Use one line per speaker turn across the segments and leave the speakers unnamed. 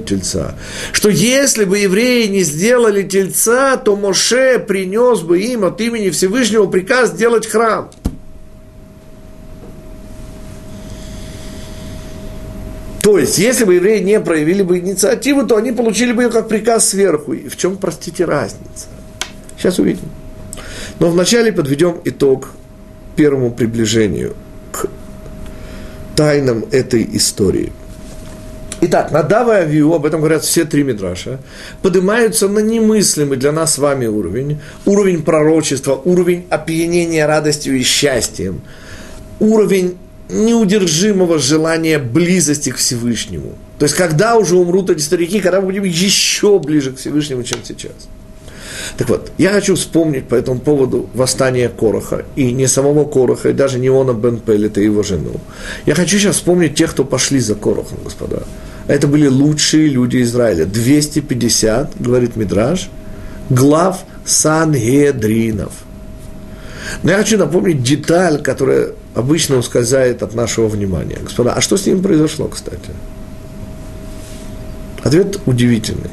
тельца. Что если бы евреи не сделали тельца, то Моше принес бы им от имени Всевышнего приказ сделать храм. То есть, если бы евреи не проявили бы инициативу, то они получили бы ее как приказ сверху. И в чем, простите, разница? Сейчас увидим. Но вначале подведем итог первому приближению к тайнам этой истории. Итак, Надава и Авиу, об этом говорят все три Мидраша, поднимаются на немыслимый для нас с вами уровень, уровень пророчества, уровень опьянения радостью и счастьем, уровень неудержимого желания близости к Всевышнему. То есть, когда уже умрут эти старики, когда мы будем еще ближе к Всевышнему, чем сейчас. Так вот, я хочу вспомнить по этому поводу восстание Короха, и не самого Короха, и даже не Она Бен Пелета и его жену. Я хочу сейчас вспомнить тех, кто пошли за Корохом, господа. Это были лучшие люди Израиля. 250, говорит Мидраж, глав Сангедринов. Но я хочу напомнить деталь, которая обычно ускользает от нашего внимания. Господа, а что с ними произошло, кстати? Ответ удивительный.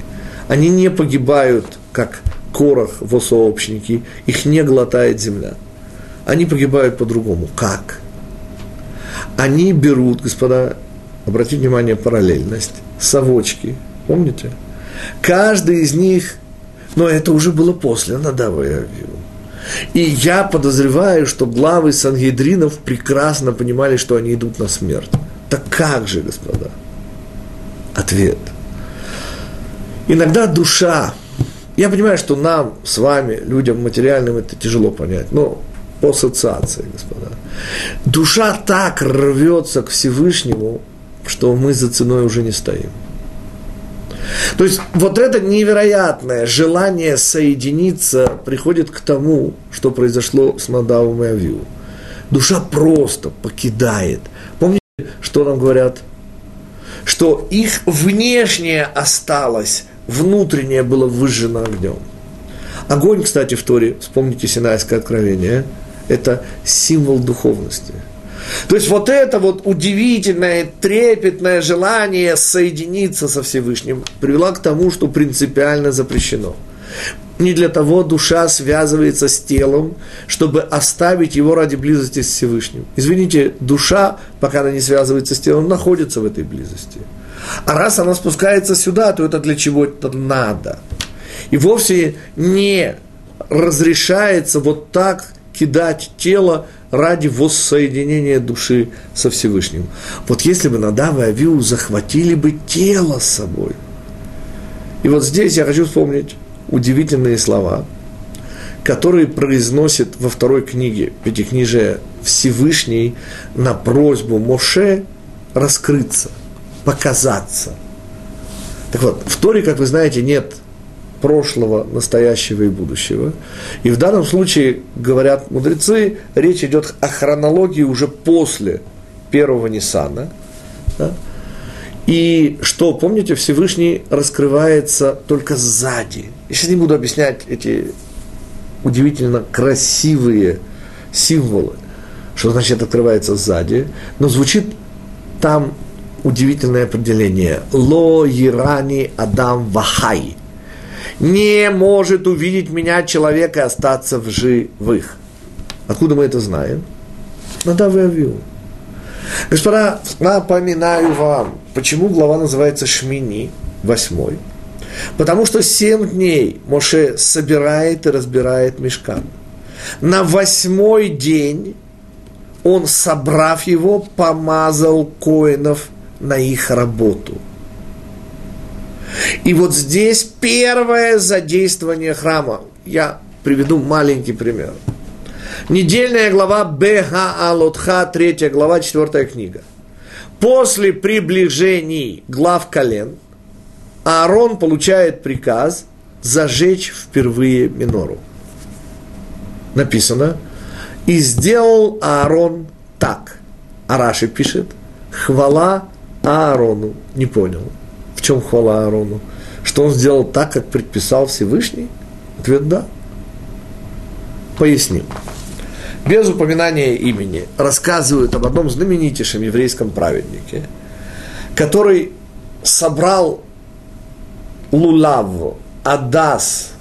Они не погибают, как корох в сообщники, их не глотает земля. Они погибают по-другому. Как? Они берут, господа, обратите внимание, параллельность, совочки, помните? Каждый из них, но это уже было после Надава и Авиу. И я подозреваю, что главы Сангедринов прекрасно понимали, что они идут на смерть. Так как же, господа? Ответ. Иногда душа, я понимаю, что нам с вами, людям материальным, это тяжело понять, но по ассоциации, господа. Душа так рвется к Всевышнему, что мы за ценой уже не стоим. То есть вот это невероятное желание соединиться приходит к тому, что произошло с Надавом и Авиу. Душа просто покидает. Помните, что нам говорят? Что их внешнее осталось, внутреннее было выжжено огнем. Огонь, кстати, в Торе, вспомните Синайское откровение, это символ духовности – то есть вот это вот удивительное, трепетное желание соединиться со Всевышним привело к тому, что принципиально запрещено. Не для того душа связывается с телом, чтобы оставить его ради близости с Всевышним. Извините, душа, пока она не связывается с телом, находится в этой близости. А раз она спускается сюда, то это для чего это надо. И вовсе не разрешается вот так кидать тело ради воссоединения души со Всевышним. Вот если бы Надав и Авиу захватили бы тело с собой. И вот здесь я хочу вспомнить удивительные слова, которые произносит во второй книге Пятикнижия Всевышний на просьбу Моше раскрыться, показаться. Так вот, в Торе, как вы знаете, нет прошлого, настоящего и будущего. И в данном случае, говорят мудрецы, речь идет о хронологии уже после первого Ниссана. Да? И что, помните, Всевышний раскрывается только сзади. Я сейчас не буду объяснять эти удивительно красивые символы, что значит открывается сзади, но звучит там удивительное определение. Ло Ирани Адам Вахай не может увидеть меня человек и остаться в живых. Откуда мы это знаем? Надав и Авиу. Господа, напоминаю вам, почему глава называется Шмини, восьмой. Потому что семь дней Моше собирает и разбирает мешкан. На восьмой день он, собрав его, помазал коинов на их работу – и вот здесь первое задействование храма. Я приведу маленький пример. Недельная глава Беха Алотха, третья глава, четвертая книга. После приближений глав колен Аарон получает приказ зажечь впервые минору. Написано, и сделал Аарон так. Араши пишет, хвала Аарону. Не понял. В чем хвала Аарону? Что он сделал так, как предписал Всевышний? Ответ – да. Поясним. Без упоминания имени рассказывают об одном знаменитейшем еврейском праведнике, который собрал лулав, адас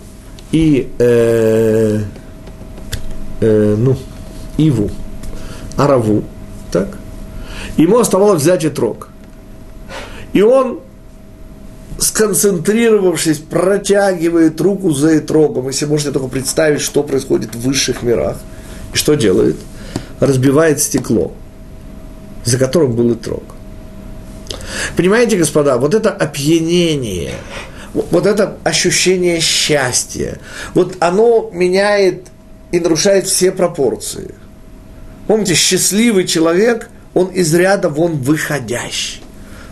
и э, э, ну, иву, араву, так? Ему оставалось взять и трог. И он, сконцентрировавшись, протягивает руку за итрогом. Если можете только представить, что происходит в высших мирах. И что делает? Разбивает стекло, за которым был итрог. Понимаете, господа, вот это опьянение, вот это ощущение счастья, вот оно меняет и нарушает все пропорции. Помните, счастливый человек, он из ряда вон выходящий.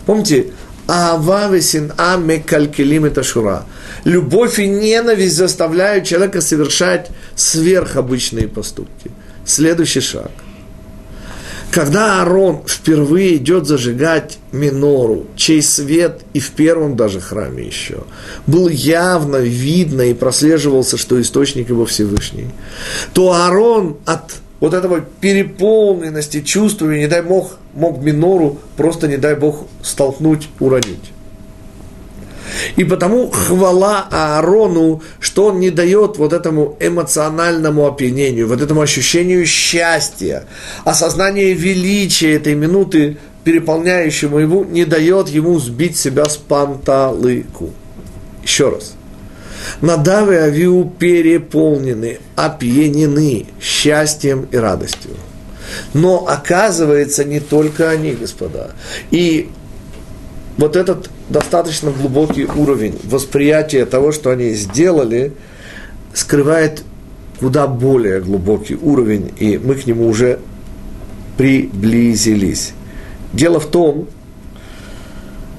Помните, Ава весин а мекалькелим это шура. Любовь и ненависть заставляют человека совершать сверхобычные поступки. Следующий шаг – когда Аарон впервые идет зажигать минору, чей свет и в первом даже храме еще, был явно видно и прослеживался, что источник его Всевышний, то Аарон от вот этого переполненности чувствами, не дай Бог, мог минору просто, не дай Бог, столкнуть, уронить. И потому хвала Аарону, что он не дает вот этому эмоциональному опьянению, вот этому ощущению счастья, осознание величия этой минуты, переполняющему его, не дает ему сбить себя с панталыку. Еще раз. Надавы и Авиу переполнены, опьянены счастьем и радостью. Но оказывается, не только они, господа. И вот этот достаточно глубокий уровень восприятия того, что они сделали, скрывает куда более глубокий уровень, и мы к нему уже приблизились. Дело в том,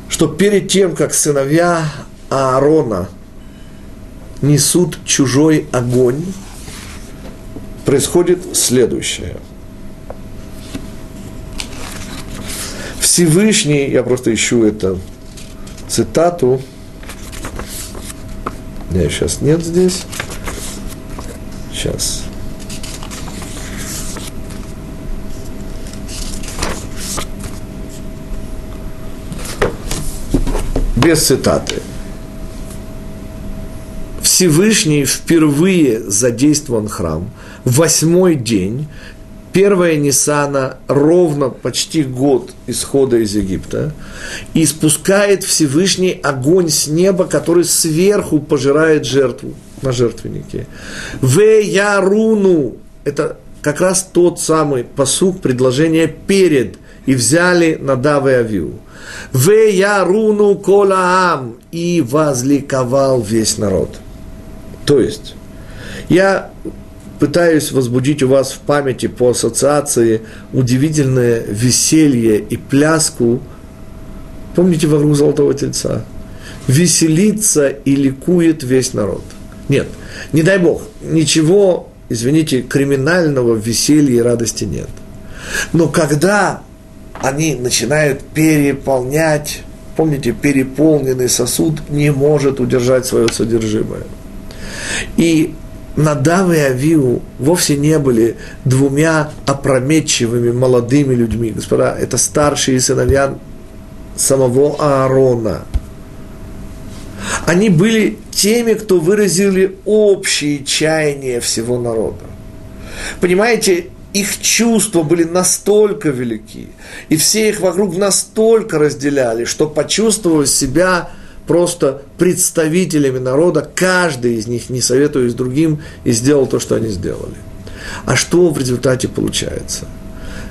что перед тем, как сыновья Аарона несут чужой огонь, происходит следующее – Всевышний, я просто ищу эту цитату, меня сейчас нет здесь, сейчас. Без цитаты. Всевышний впервые задействован храм восьмой день первая Ниссана ровно почти год исхода из Египта, и спускает Всевышний огонь с неба, который сверху пожирает жертву на жертвеннике. В Яруну – это как раз тот самый посук, предложение перед, и взяли Надав и Авиу. В Яруну Колаам – и возликовал весь народ. То есть, я пытаюсь возбудить у вас в памяти по ассоциации удивительное веселье и пляску. Помните вокруг Золотого Тельца? Веселится и ликует весь народ. Нет, не дай Бог, ничего, извините, криминального веселья и радости нет. Но когда они начинают переполнять, помните, переполненный сосуд не может удержать свое содержимое. И Надав и Авиу вовсе не были двумя опрометчивыми молодыми людьми. Господа, это старшие сыновья самого Аарона. Они были теми, кто выразили общие чаяния всего народа. Понимаете, их чувства были настолько велики, и все их вокруг настолько разделяли, что почувствовав себя просто представителями народа, каждый из них, не советуясь другим, и сделал то, что они сделали. А что в результате получается?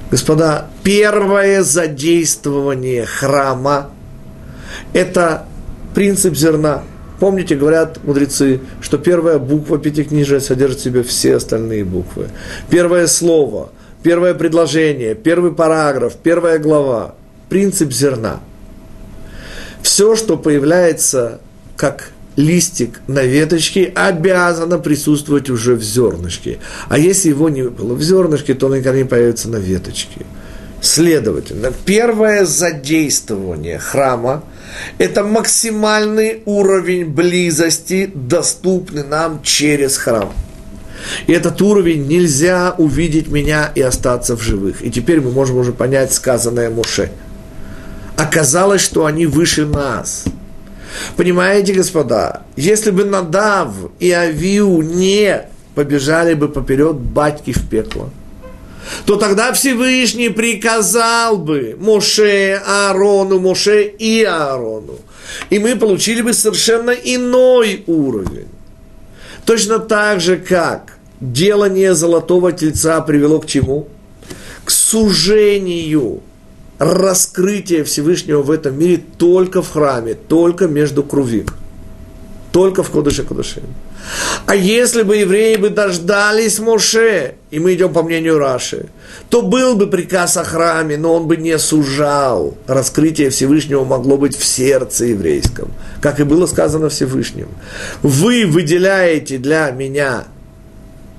Господа, первое задействование храма – это принцип зерна. Помните, говорят мудрецы, что первая буква Пятикнижия содержит в себе все остальные буквы. Первое слово, первое предложение, первый параграф, первая глава – принцип зерна – все, что появляется как листик на веточке, обязано присутствовать уже в зернышке. А если его не было в зернышке, то он никогда не появится на веточке. Следовательно, первое задействование храма – это максимальный уровень близости, доступный нам через храм. И этот уровень нельзя увидеть меня и остаться в живых. И теперь мы можем уже понять сказанное Муше – оказалось, что они выше нас. Понимаете, господа, если бы Надав и Авиу не побежали бы поперед батьки в пекло, то тогда Всевышний приказал бы Моше, Аарону, Моше и Аарону. И мы получили бы совершенно иной уровень. Точно так же, как делание золотого тельца привело к чему? К сужению раскрытия Всевышнего в этом мире только в храме, только между крувим, только в Кодыше Кодышем. А если бы евреи бы дождались Моше, и мы идем по мнению Раши, то был бы приказ о храме, но он бы не сужал. Раскрытие Всевышнего могло быть в сердце еврейском, как и было сказано Всевышним. Вы выделяете для меня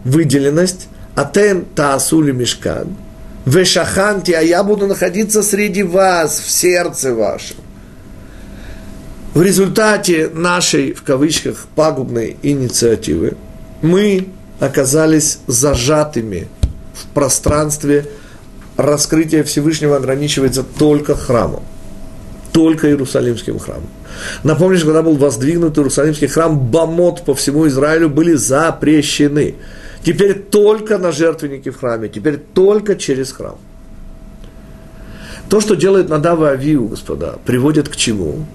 выделенность, атен таасули мешкан, вешаханти, а я буду находиться среди вас, в сердце вашем. В результате нашей, в кавычках, пагубной инициативы мы оказались зажатыми в пространстве. Раскрытие Всевышнего ограничивается только храмом, только Иерусалимским храмом. Напомню, что когда был воздвигнут Иерусалимский храм, бомот по всему Израилю были запрещены. Теперь только на жертвенники в храме, теперь только через храм. То, что делает Надава Авиу, господа, приводит к чему?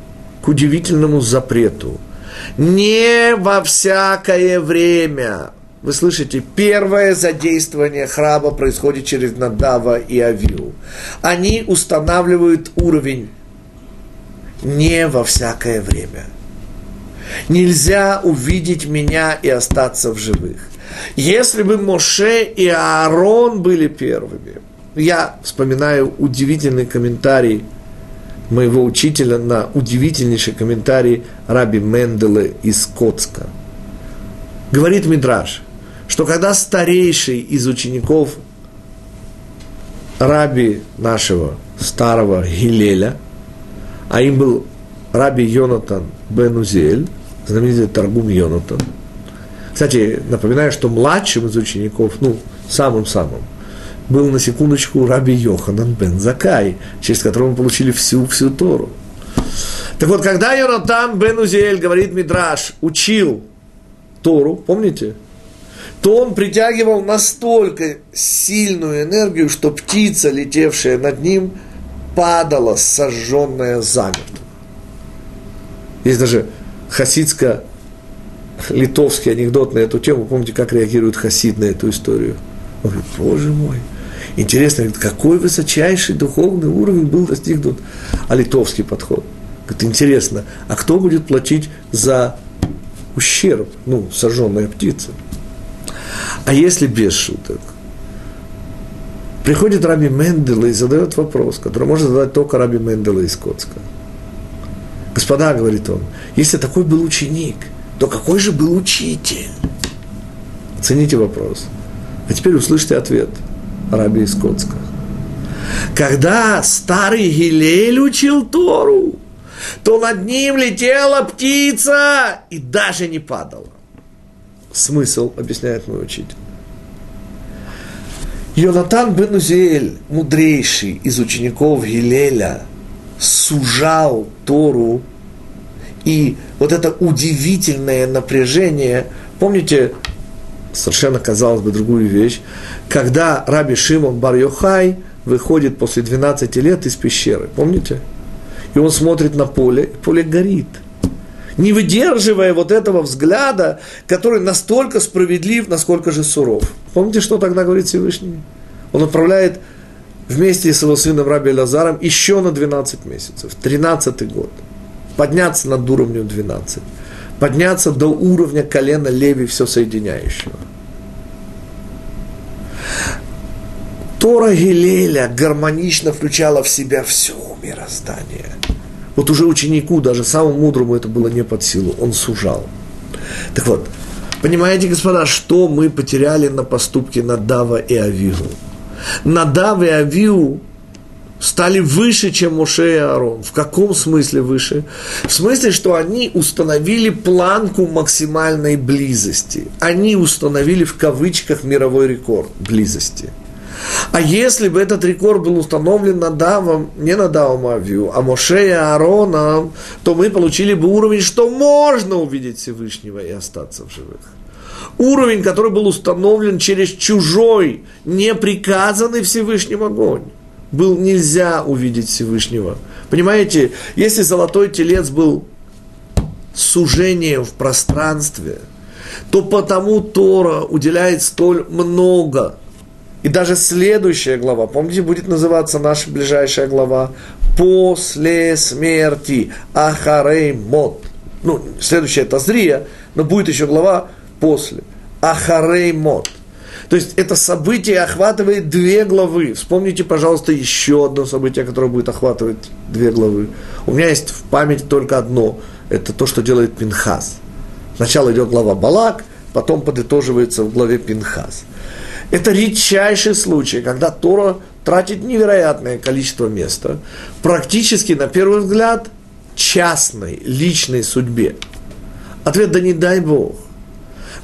к удивительному запрету. Не во всякое время. Вы слышите, первое задействование храма происходит через Надава и Авиу. Они устанавливают уровень не во всякое время. Нельзя увидеть меня и остаться в живых. Если бы Моше и Аарон были первыми, я вспоминаю удивительный комментарий моего учителя на удивительнейший комментарий Раби Менделе из Коцка. Говорит Мидраш, что когда старейший из учеников раби нашего старого Гилеля, а им был раби Йонатан бен знаменитый торгум Йонатан. Кстати, напоминаю, что младшим из учеников, ну, самым-самым, был на секундочку раби Йоханан бен Закай, через которого мы получили всю-всю Тору. Так вот, когда Йонатан бен Узиэль, говорит Мидраш, учил Тору, помните? То он притягивал настолько сильную энергию, что птица, летевшая над ним, падала сожженная замертво. Есть даже хасидско-литовский анекдот на эту тему. Помните, как реагирует хасид на эту историю? Он говорит, боже мой, Интересно, какой высочайший духовный уровень был достигнут, а литовский подход. Говорит, интересно, а кто будет платить за ущерб, ну, сожженная птица? А если без шуток? Приходит Раби Мендела и задает вопрос, который может задать только Раби Мендела из Коцка. Господа, говорит он, если такой был ученик, то какой же был учитель? Оцените вопрос. А теперь услышьте ответ – Раби из Коцка. Когда старый Гилель учил Тору, то над ним летела птица и даже не падала. Смысл, объясняет мой учитель. Йонатан бен Узиэль, мудрейший из учеников Гилеля, сужал Тору, и вот это удивительное напряжение, помните, совершенно, казалось бы, другую вещь, когда Раби Шимон Бар Йохай выходит после 12 лет из пещеры, помните? И он смотрит на поле, и поле горит. Не выдерживая вот этого взгляда, который настолько справедлив, насколько же суров. Помните, что тогда говорит Всевышний? Он отправляет вместе с его сыном Раби Лазаром еще на 12 месяцев, 13 год. Подняться над уровнем 12 подняться до уровня колена Леви, все соединяющего. Тора Гилеля гармонично включала в себя все мироздание. Вот уже ученику, даже самому мудрому это было не под силу, он сужал. Так вот, понимаете, господа, что мы потеряли на поступке Надава и Авиу? Надав и Авиу стали выше, чем Моше и Аарон. В каком смысле выше? В смысле, что они установили планку максимальной близости. Они установили в кавычках мировой рекорд близости. А если бы этот рекорд был установлен Надавом, не Надавом Авью, а Моше и Аароном, то мы получили бы уровень, что можно увидеть Всевышнего и остаться в живых. Уровень, который был установлен через чужой, неприказанный Всевышним огонь. Был нельзя увидеть Всевышнего. Понимаете, если золотой телец был сужением в пространстве, то потому Тора уделяет столь много и даже следующая глава, помните, будет называться наша ближайшая глава «После смерти Ахарей Мот». Ну, следующая это Зрия, но будет еще глава «После». Ахарей Мот. То есть это событие охватывает две главы. Вспомните, пожалуйста, еще одно событие, которое будет охватывать две главы. У меня есть в памяти только одно. Это то, что делает Пинхас. Сначала идет глава Балак, потом подытоживается в главе Пинхас. Это редчайший случай, когда Тора тратит невероятное количество места, практически, на первый взгляд, частной, личной судьбе. Ответ – да не дай Бог.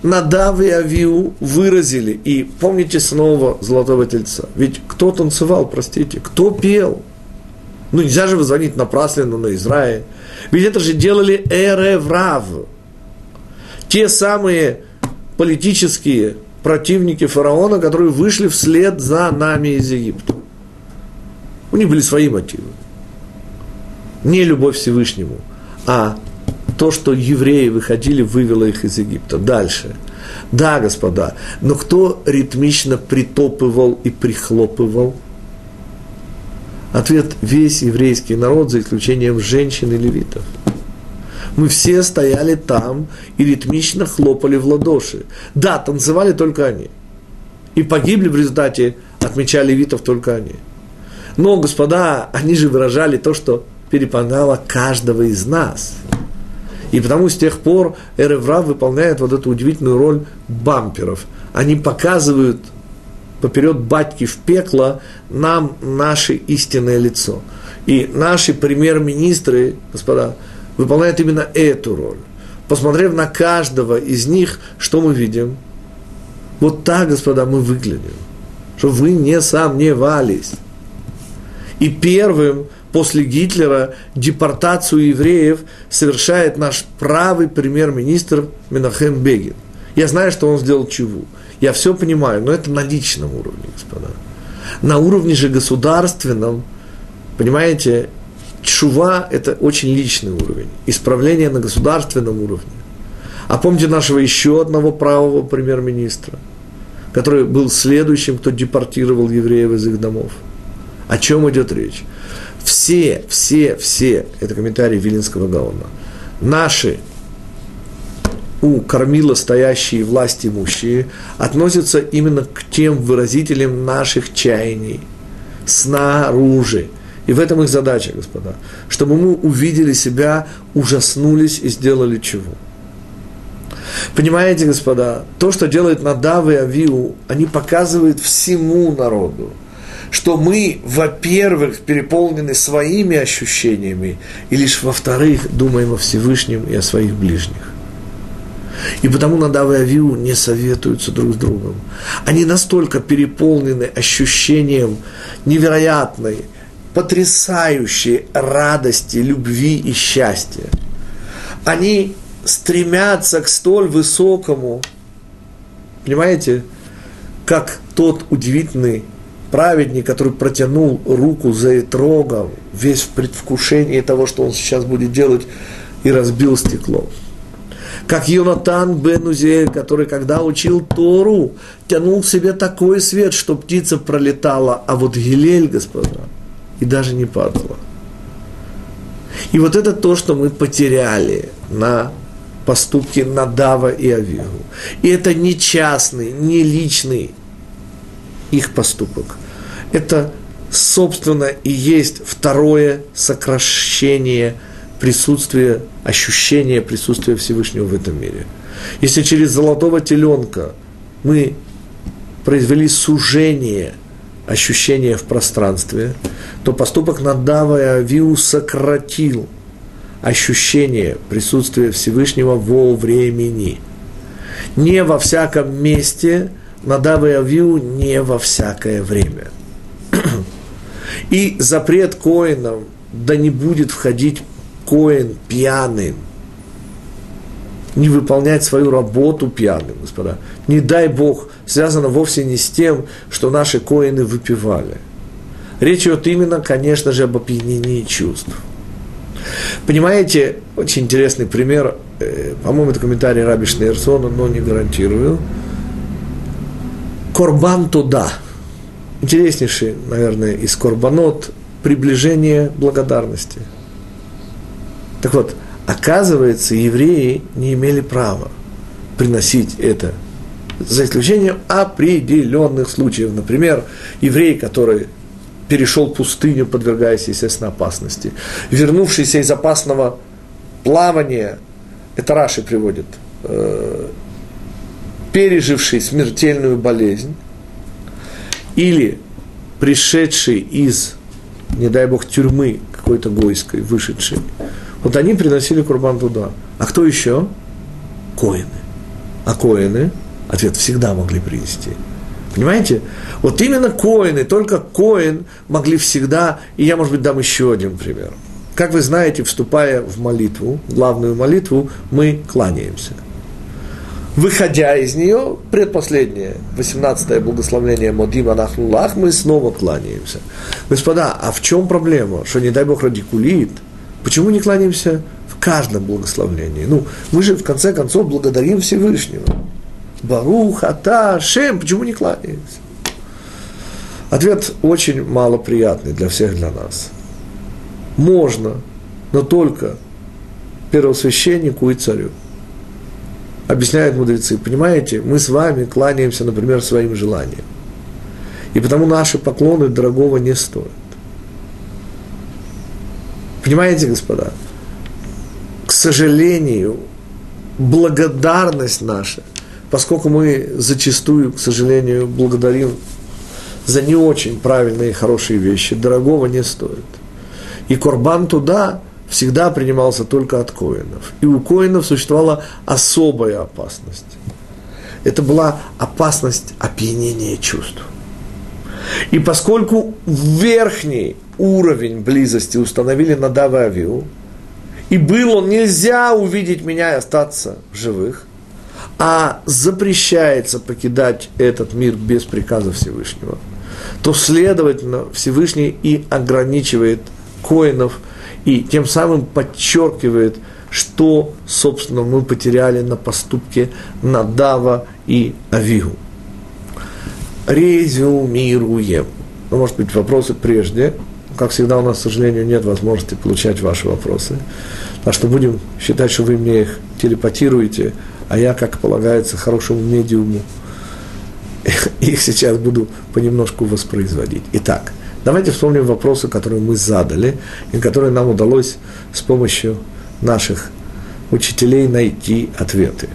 Надав и Авиу выразили, и помните снова Золотого Тельца, ведь кто танцевал, простите, кто пел? Ну, нельзя же вызвонить напрасленно на Израиль. Ведь это же делали Эреврав. Те самые политические противники фараона, которые вышли вслед за нами из Египта. У них были свои мотивы. Не любовь Всевышнему, а то, что евреи выходили, вывело их из Египта. Дальше. Да, господа, но кто ритмично притопывал и прихлопывал? Ответ – весь еврейский народ, за исключением женщин и левитов – мы все стояли там и ритмично хлопали в ладоши. Да, танцевали только они. И погибли в результате, отмечали витов только они. Но, господа, они же выражали то, что переполняло каждого из нас. И потому с тех пор Эреврав выполняет вот эту удивительную роль бамперов. Они показывают поперед батьки в пекло нам наше истинное лицо. И наши премьер-министры, господа, выполняет именно эту роль. Посмотрев на каждого из них, что мы видим? Вот так, господа, мы выглядим. Что вы не сомневались. И первым после Гитлера депортацию евреев совершает наш правый премьер-министр Минахем Бегин. Я знаю, что он сделал чего. Я все понимаю, но это на личном уровне, господа. На уровне же государственном, понимаете, Чува – это очень личный уровень, исправление на государственном уровне. А помните нашего еще одного правого премьер-министра, который был следующим, кто депортировал евреев из их домов. О чем идет речь? Все, все, все, это комментарий Вилинского Гаона, наши у кормила стоящие власть имущие относятся именно к тем выразителям наших чаяний снаружи – и в этом их задача, господа. Чтобы мы увидели себя, ужаснулись и сделали чего. Понимаете, господа, то, что делает Надав и Авиу, они показывают всему народу, что мы, во-первых, переполнены своими ощущениями, и лишь во-вторых, думаем о Всевышнем и о своих ближних. И потому Надав и Авиу не советуются друг с другом. Они настолько переполнены ощущением невероятной, потрясающей радости, любви и счастья. Они стремятся к столь высокому, понимаете, как тот удивительный праведник, который протянул руку за Итрогом, весь в предвкушении того, что он сейчас будет делать, и разбил стекло. Как Йонатан бен Узель, который, когда учил Тору, тянул к себе такой свет, что птица пролетала, а вот Гилель, господа – и даже не падала. И вот это то, что мы потеряли на поступке Надава и Авигу. И это не частный, не личный их поступок. Это, собственно, и есть второе сокращение присутствия, ощущения присутствия Всевышнего в этом мире. Если через золотого теленка мы произвели сужение – ощущение в пространстве, то поступок Надава и Авиу сократил ощущение присутствия Всевышнего во времени. Не во всяком месте Надав и не во всякое время. И запрет коинам, да не будет входить коин пьяным, не выполнять свою работу пьяным, господа. Не дай Бог, связано вовсе не с тем, что наши коины выпивали. Речь идет именно, конечно же, об опьянении чувств. Понимаете, очень интересный пример, э, по-моему, это комментарий Раби Шнейрсона, но не гарантирую. Корбан туда. Интереснейший, наверное, из корбанот приближение благодарности. Так вот, оказывается, евреи не имели права приносить это, за исключением определенных случаев. Например, еврей, который перешел пустыню, подвергаясь, естественно, опасности. Вернувшийся из опасного плавания, это Раши приводит, э, переживший смертельную болезнь, или пришедший из, не дай бог, тюрьмы какой-то гойской, вышедший, вот они приносили курбан туда. А кто еще? Коины. А коины, ответ, всегда могли принести – Понимаете? Вот именно коины, только коин могли всегда, и я, может быть, дам еще один пример. Как вы знаете, вступая в молитву, главную молитву, мы кланяемся. Выходя из нее, предпоследнее, 18-е благословление Модим Анахнулах, мы снова кланяемся. Господа, а в чем проблема? Что, не дай Бог, радикулит? Почему не кланяемся в каждом благословлении? Ну, мы же, в конце концов, благодарим Всевышнего. Барух, Ата, Шем, почему не кланяемся? Ответ очень малоприятный для всех, для нас. Можно, но только первосвященнику и царю. Объясняют мудрецы, понимаете, мы с вами кланяемся, например, своим желаниям. И потому наши поклоны дорогого не стоят. Понимаете, господа? К сожалению, благодарность наша – поскольку мы зачастую, к сожалению, благодарим за не очень правильные и хорошие вещи, дорогого не стоит. И корбан туда всегда принимался только от коинов. И у коинов существовала особая опасность. Это была опасность опьянения чувств. И поскольку верхний уровень близости установили на Дававиу, и было нельзя увидеть меня и остаться в живых, а запрещается покидать этот мир без приказа Всевышнего, то, следовательно, Всевышний и ограничивает коинов, и тем самым подчеркивает, что, собственно, мы потеряли на поступке Надава и Авигу. Резюмируем. Ну, может быть, вопросы прежде. Как всегда, у нас, к сожалению, нет возможности получать ваши вопросы. Так что будем считать, что вы мне их телепатируете, а я, как полагается, хорошему медиуму, их сейчас буду понемножку воспроизводить. Итак, давайте вспомним вопросы, которые мы задали, и которые нам удалось с помощью наших учителей найти ответы.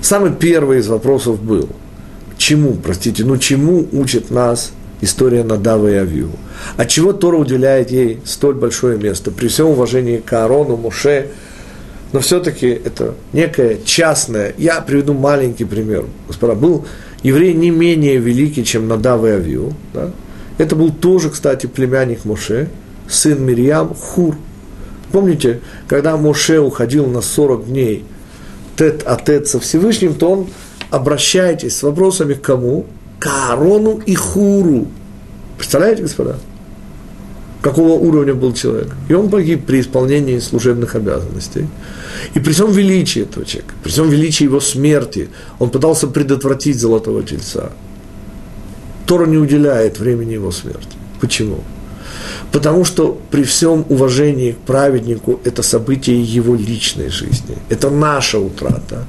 Самый первый из вопросов был, чему, простите, ну чему учит нас история Надава и Авью? От чего Тора уделяет ей столь большое место? При всем уважении к Аарону, Муше, но все-таки это некое частное. Я приведу маленький пример. Господа, был еврей не менее великий, чем Надав и Авиу. Да? Это был тоже, кстати, племянник Моше, сын Мирьям, Хур. Помните, когда Моше уходил на 40 дней тет а тет со Всевышним, то он, обращайтесь с вопросами к кому? К Аарону и Хуру. Представляете, господа? какого уровня был человек. И он погиб при исполнении служебных обязанностей. И при всем величии этого человека, при всем величии его смерти, он пытался предотвратить золотого тельца. Тора не уделяет времени его смерти. Почему? Потому что при всем уважении к праведнику это событие его личной жизни. Это наша утрата.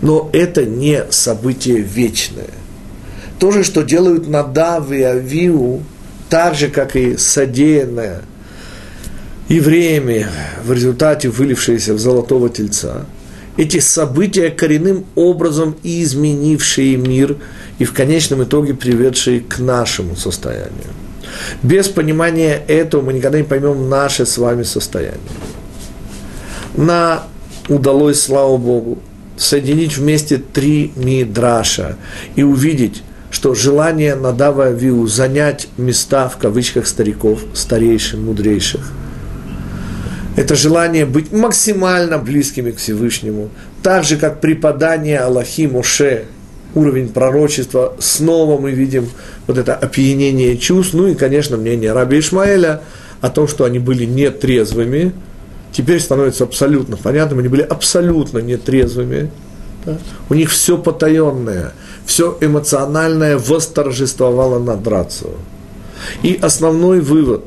Но это не событие вечное. То же, что делают Надав и Авиу, так же, как и содеянное евреями в результате вылившееся в золотого тельца, эти события коренным образом изменившие мир и в конечном итоге приведшие к нашему состоянию. Без понимания этого мы никогда не поймем наше с вами состояние. На удалось, слава Богу, соединить вместе три мидраша и увидеть, что желание Надава Авиу занять места, в кавычках, стариков, старейшин, мудрейших, это желание быть максимально близкими к Всевышнему, так же, как преподание Аллахи Моше, уровень пророчества, снова мы видим вот это опьянение чувств, ну и, конечно, мнение Раби Ишмаэля о том, что они были нетрезвыми, теперь становится абсолютно понятным, они были абсолютно нетрезвыми, да? у них все потаенное, все эмоциональное восторжествовало над рацией. И основной вывод,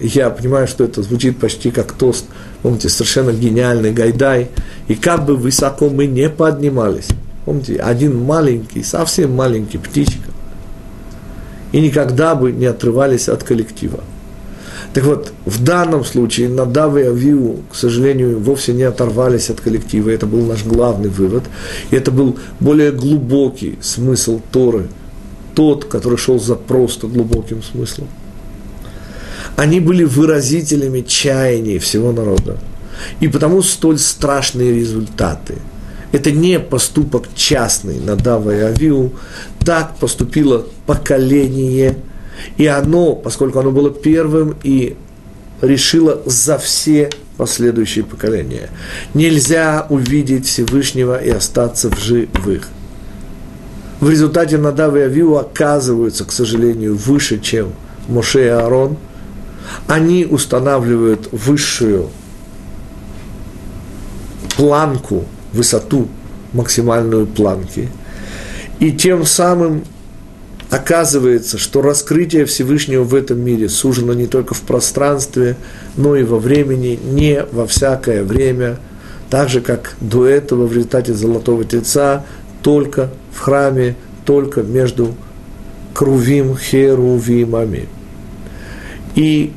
я понимаю, что это звучит почти как тост, помните, совершенно гениальный Гайдай, и как бы высоко мы не поднимались, помните, один маленький, совсем маленький птичка, и никогда бы не отрывались от коллектива. Так вот, в данном случае Надав и Авиу, к сожалению, вовсе не оторвались от коллектива. Это был наш главный вывод. И это был более глубокий смысл Торы. Тот, который шел за просто глубоким смыслом. Они были выразителями чаяний всего народа. И потому столь страшные результаты. Это не поступок частный Надава и Авиу. Так поступило поколение – и оно, поскольку оно было первым и решило за все последующие поколения. Нельзя увидеть Всевышнего и остаться в живых. В результате Надав и Авиу оказываются, к сожалению, выше, чем Моше и Аарон. Они устанавливают высшую планку, высоту максимальную планки. И тем самым оказывается, что раскрытие Всевышнего в этом мире сужено не только в пространстве, но и во времени, не во всякое время, так же, как до этого в результате Золотого Тельца, только в храме, только между Крувим, Херувимами. И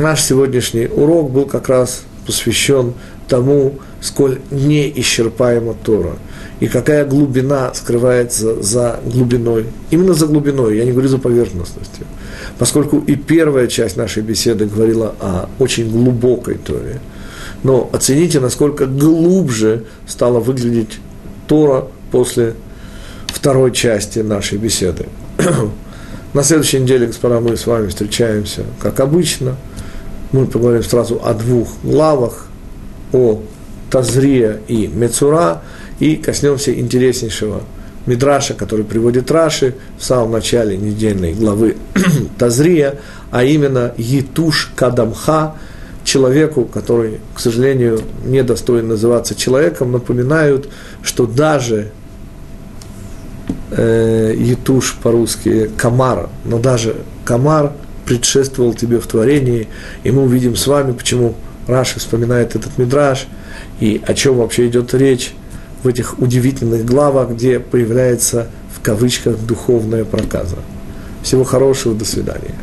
наш сегодняшний урок был как раз посвящен тому, сколь неисчерпаема Тора – и какая глубина скрывается за глубиной. Именно за глубиной, я не говорю за поверхностностью. Поскольку и первая часть нашей беседы говорила о очень глубокой Торе. Но оцените, насколько глубже стала выглядеть Тора после второй части нашей беседы. На следующей неделе, господа, мы с вами встречаемся, как обычно. Мы поговорим сразу о двух главах, о Тазрия и Мецура – и коснемся интереснейшего Мидраша, который приводит Раши в самом начале недельной главы Тазрия, а именно Етуш Кадамха, человеку, который, к сожалению, не достоин называться человеком, напоминают, что даже э, по-русски Камар, но даже Камар предшествовал тебе в творении, и мы увидим с вами, почему Раши вспоминает этот мидраж, и о чем вообще идет речь, в этих удивительных главах, где появляется в кавычках духовная проказа. Всего хорошего, до свидания.